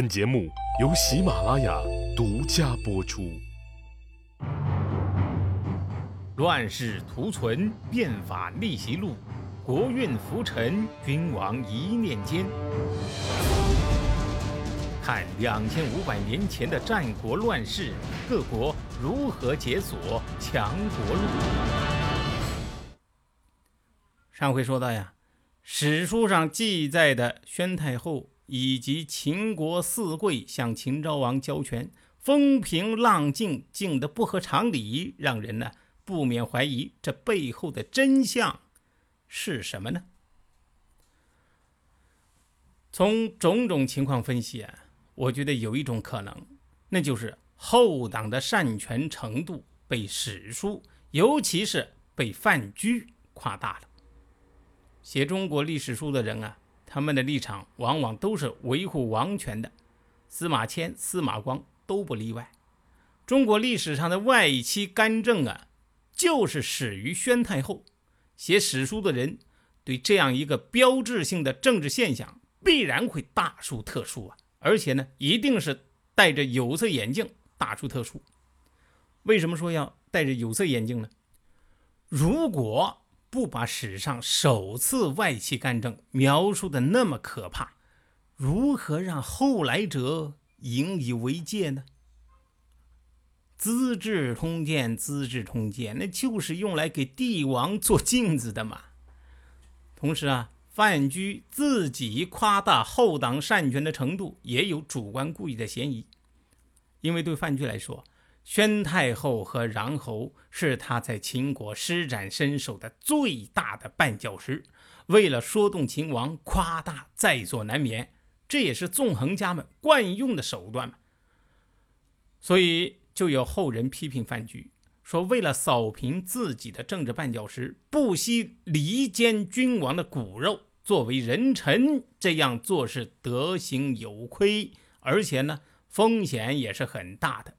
本节目由喜马拉雅独家播出。乱世图存，变法逆袭录，国运浮沉，君王一念间。看两千五百年前的战国乱世，各国如何解锁强国路。上回说到呀，史书上记载的宣太后。以及秦国四贵向秦昭王交权，风平浪静，静得不合常理，让人呢不免怀疑这背后的真相是什么呢？从种种情况分析啊，我觉得有一种可能，那就是后党的擅权程度被史书，尤其是被范雎夸大了。写中国历史书的人啊。他们的立场往往都是维护王权的，司马迁、司马光都不例外。中国历史上的外戚干政啊，就是始于宣太后。写史书的人对这样一个标志性的政治现象，必然会大书特书啊，而且呢，一定是戴着有色眼镜大书特书。为什么说要戴着有色眼镜呢？如果不把史上首次外戚干政描述的那么可怕，如何让后来者引以为戒呢？《资治通鉴》《资治通鉴》那就是用来给帝王做镜子的嘛。同时啊，范雎自己夸大后党擅权的程度，也有主观故意的嫌疑，因为对范雎来说。宣太后和穰侯是他在秦国施展身手的最大的绊脚石，为了说动秦王，夸大在所难免，这也是纵横家们惯用的手段嘛。所以就有后人批评范雎，说为了扫平自己的政治绊脚石，不惜离间君王的骨肉，作为人臣这样做是德行有亏，而且呢风险也是很大的。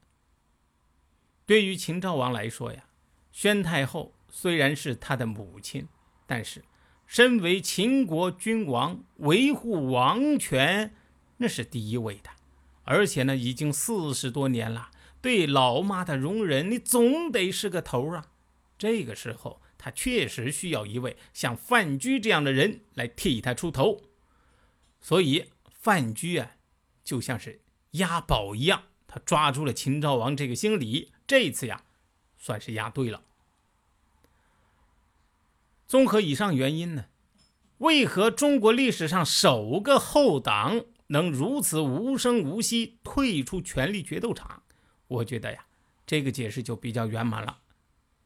对于秦昭王来说呀，宣太后虽然是他的母亲，但是身为秦国君王，维护王权那是第一位的。而且呢，已经四十多年了，对老妈的容忍，你总得是个头啊。这个时候，他确实需要一位像范雎这样的人来替他出头。所以，范雎啊，就像是押宝一样，他抓住了秦昭王这个心理。这一次呀，算是押对了。综合以上原因呢，为何中国历史上首个后党能如此无声无息退出权力决斗场？我觉得呀，这个解释就比较圆满了。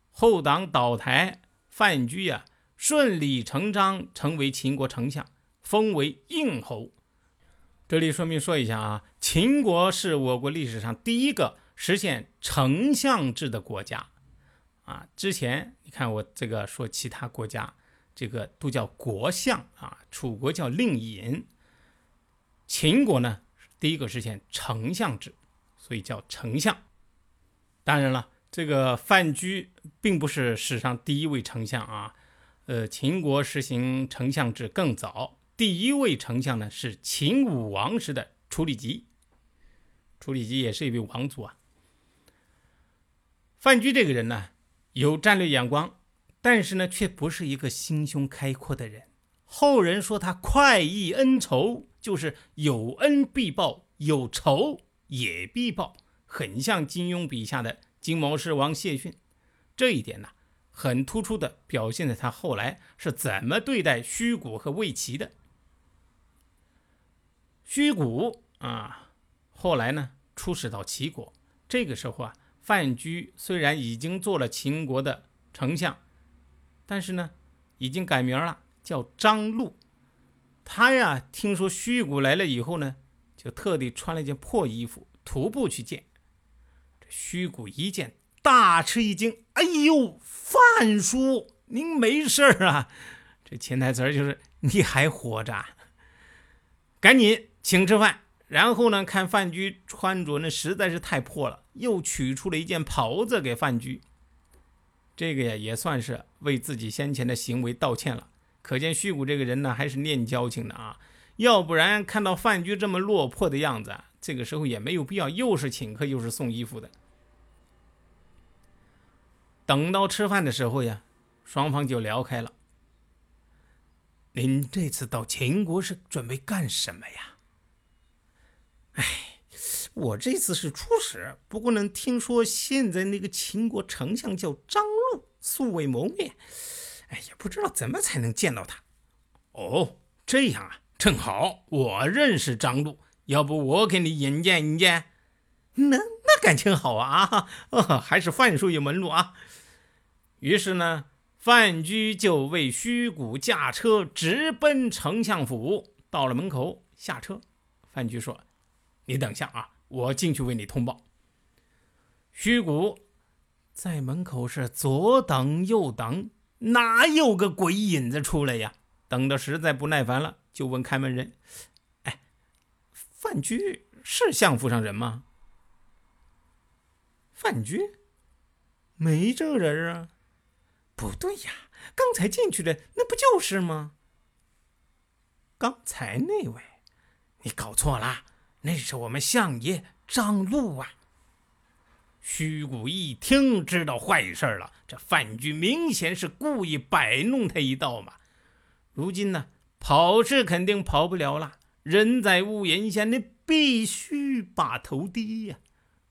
后党倒台，范雎呀顺理成章成为秦国丞相，封为应侯。这里顺便说一下啊，秦国是我国历史上第一个。实现丞相制的国家，啊，之前你看我这个说其他国家，这个都叫国相啊，楚国叫令尹，秦国呢第一个实现丞相制，所以叫丞相。当然了，这个范雎并不是史上第一位丞相啊，呃，秦国实行丞相制更早，第一位丞相呢是秦武王时的楚里吉，楚里吉也是一位王族啊。范雎这个人呢，有战略眼光，但是呢，却不是一个心胸开阔的人。后人说他快意恩仇，就是有恩必报，有仇也必报，很像金庸笔下的金毛狮王谢逊。这一点呢，很突出的表现在他后来是怎么对待虚谷和魏齐的。虚谷啊，后来呢，出使到齐国，这个时候啊。范雎虽然已经做了秦国的丞相，但是呢，已经改名了，叫张禄。他呀，听说虚谷来了以后呢，就特地穿了一件破衣服，徒步去见。这虚谷一见，大吃一惊：“哎呦，范叔，您没事啊？”这潜台词就是你还活着，赶紧请吃饭。然后呢，看范雎穿着那实在是太破了，又取出了一件袍子给范雎。这个呀，也算是为自己先前的行为道歉了。可见虚谷这个人呢，还是念交情的啊。要不然看到范雎这么落魄的样子，这个时候也没有必要又是请客又是送衣服的。等到吃饭的时候呀，双方就聊开了。您这次到秦国是准备干什么呀？哎，我这次是出使，不过呢，听说现在那个秦国丞相叫张禄，素未谋面，哎，也不知道怎么才能见到他。哦，这样啊，正好我认识张禄，要不我给你引荐引荐？那那感情好啊！啊，还是范叔有门路啊。于是呢，范雎就为虚谷驾车直奔丞相府。到了门口下车，范雎说：“你等一下啊，我进去为你通报。”虚谷在门口是左等右等，哪有个鬼影子出来呀？等的实在不耐烦了，就问开门人：“哎，范雎是相府上人吗？”范雎没这人啊。不对呀，刚才进去的那不就是吗？刚才那位，你搞错了，那是我们相爷张禄啊。虚谷一听，知道坏事了。这范雎明显是故意摆弄他一道嘛。如今呢，跑是肯定跑不了了，人在屋檐下，你必须把头低呀。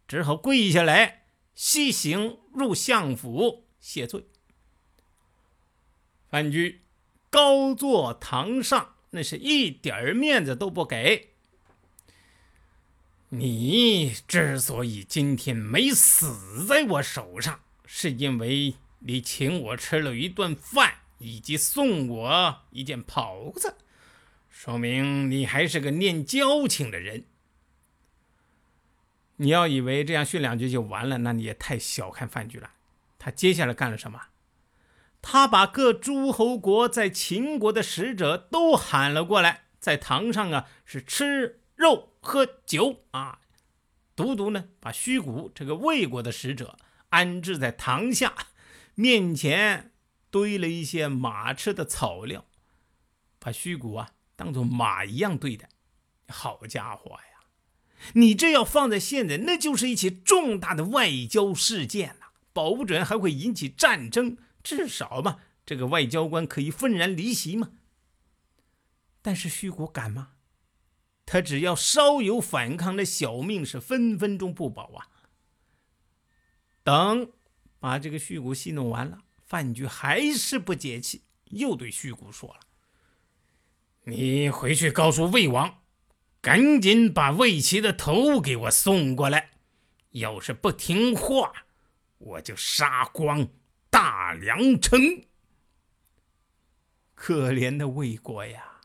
只好跪下来，西行入相府谢罪。范雎高坐堂上，那是一点面子都不给。你之所以今天没死在我手上，是因为你请我吃了一顿饭，以及送我一件袍子，说明你还是个念交情的人。你要以为这样训两句就完了，那你也太小看范雎了。他接下来干了什么？他把各诸侯国在秦国的使者都喊了过来，在堂上啊是吃肉喝酒啊，独独呢把虚谷这个魏国的使者安置在堂下，面前堆了一些马吃的草料，把虚谷啊当做马一样对待。好家伙呀，你这要放在现在，那就是一起重大的外交事件呐，保不准还会引起战争。至少嘛，这个外交官可以愤然离席嘛。但是虚谷敢吗？他只要稍有反抗，那小命是分分钟不保啊。等把这个虚谷戏弄完了，范雎还是不解气，又对虚谷说了：“你回去告诉魏王，赶紧把魏齐的头给我送过来。要是不听话，我就杀光。”大梁城，可怜的魏国呀！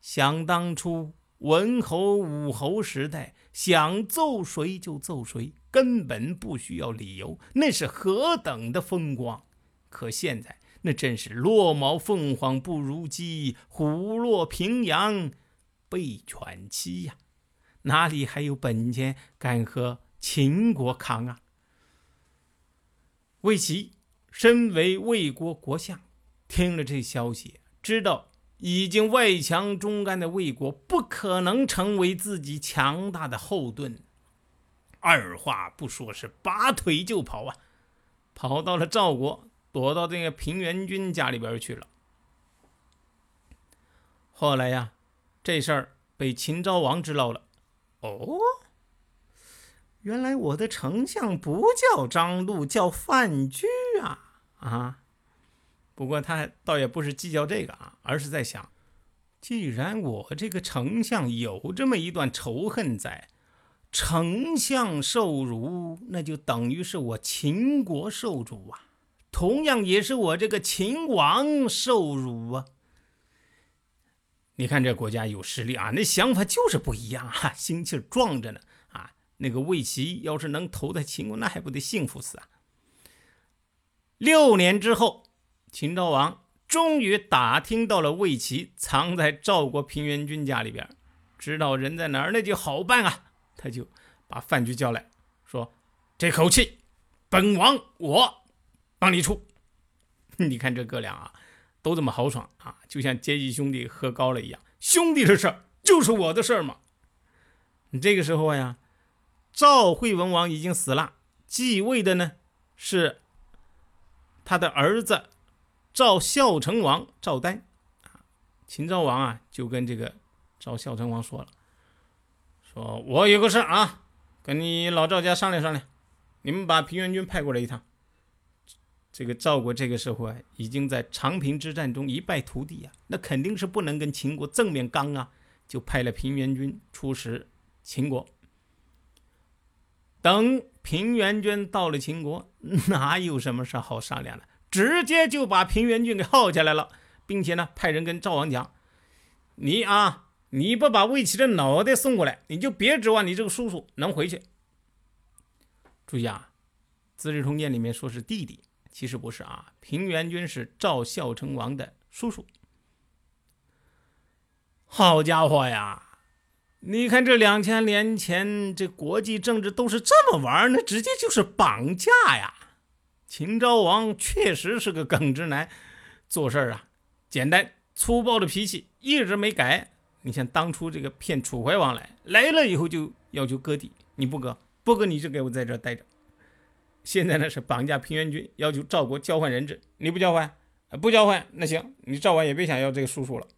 想当初文侯、武侯时代，想揍谁就揍谁，根本不需要理由，那是何等的风光。可现在，那真是落毛凤凰不如鸡，虎落平阳被犬欺呀！哪里还有本钱敢和秦国扛啊？魏齐。身为魏国国相，听了这消息，知道已经外强中干的魏国不可能成为自己强大的后盾，二话不说是拔腿就跑啊，跑到了赵国，躲到这个平原君家里边去了。后来呀，这事儿被秦昭王知道了，哦。原来我的丞相不叫张禄，叫范雎啊啊！不过他倒也不是计较这个啊，而是在想，既然我这个丞相有这么一段仇恨在，丞相受辱，那就等于是我秦国受辱啊，同样也是我这个秦王受辱啊。你看这国家有实力啊，那想法就是不一样啊，心气壮着呢啊。那个魏齐要是能投在秦国，那还不得幸福死啊！六年之后，秦昭王终于打听到了魏齐藏在赵国平原君家里边，知道人在哪儿，那就好办啊！他就把范雎叫来说：“这口气，本王我帮你出。” 你看这哥俩啊，都这么豪爽啊，就像结义兄弟喝高了一样。兄弟的事就是我的事儿嘛。你这个时候呀，赵惠文王已经死了，继位的呢是他的儿子赵孝成王赵丹。秦昭王啊，就跟这个赵孝成王说了，说我有个事啊，跟你老赵家商量商量，你们把平原君派过来一趟。这个赵国这个时候啊，已经在长平之战中一败涂地啊，那肯定是不能跟秦国正面刚啊，就派了平原君出使秦国。等平原君到了秦国，哪有什么事好商量的？直接就把平原君给耗下来了，并且呢，派人跟赵王讲：“你啊，你不把魏齐的脑袋送过来，你就别指望你这个叔叔能回去。”注意啊，《资治通鉴》里面说是弟弟。其实不是啊，平原君是赵孝成王的叔叔。好家伙呀！你看这两千年前，这国际政治都是这么玩那直接就是绑架呀！秦昭王确实是个耿直男，做事啊简单粗暴的脾气一直没改。你像当初这个骗楚怀王来，来了以后就要求割地，你不割，不割你就给我在这待着。现在呢是绑架平原君，要求赵国交换人质，你不交换，不交换，那行，你赵王也别想要这个叔叔了。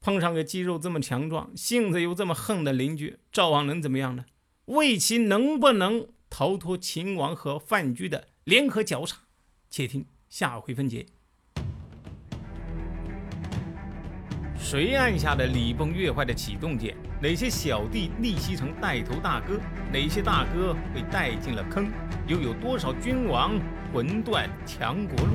碰上个肌肉这么强壮、性子又这么横的邻居，赵王能怎么样呢？魏齐能不能逃脱秦王和范雎的联合绞杀？且听下回分解。谁按下了礼崩乐坏的启动键？哪些小弟逆袭成带头大哥？哪些大哥被带进了坑？又有多少君王魂断强国路？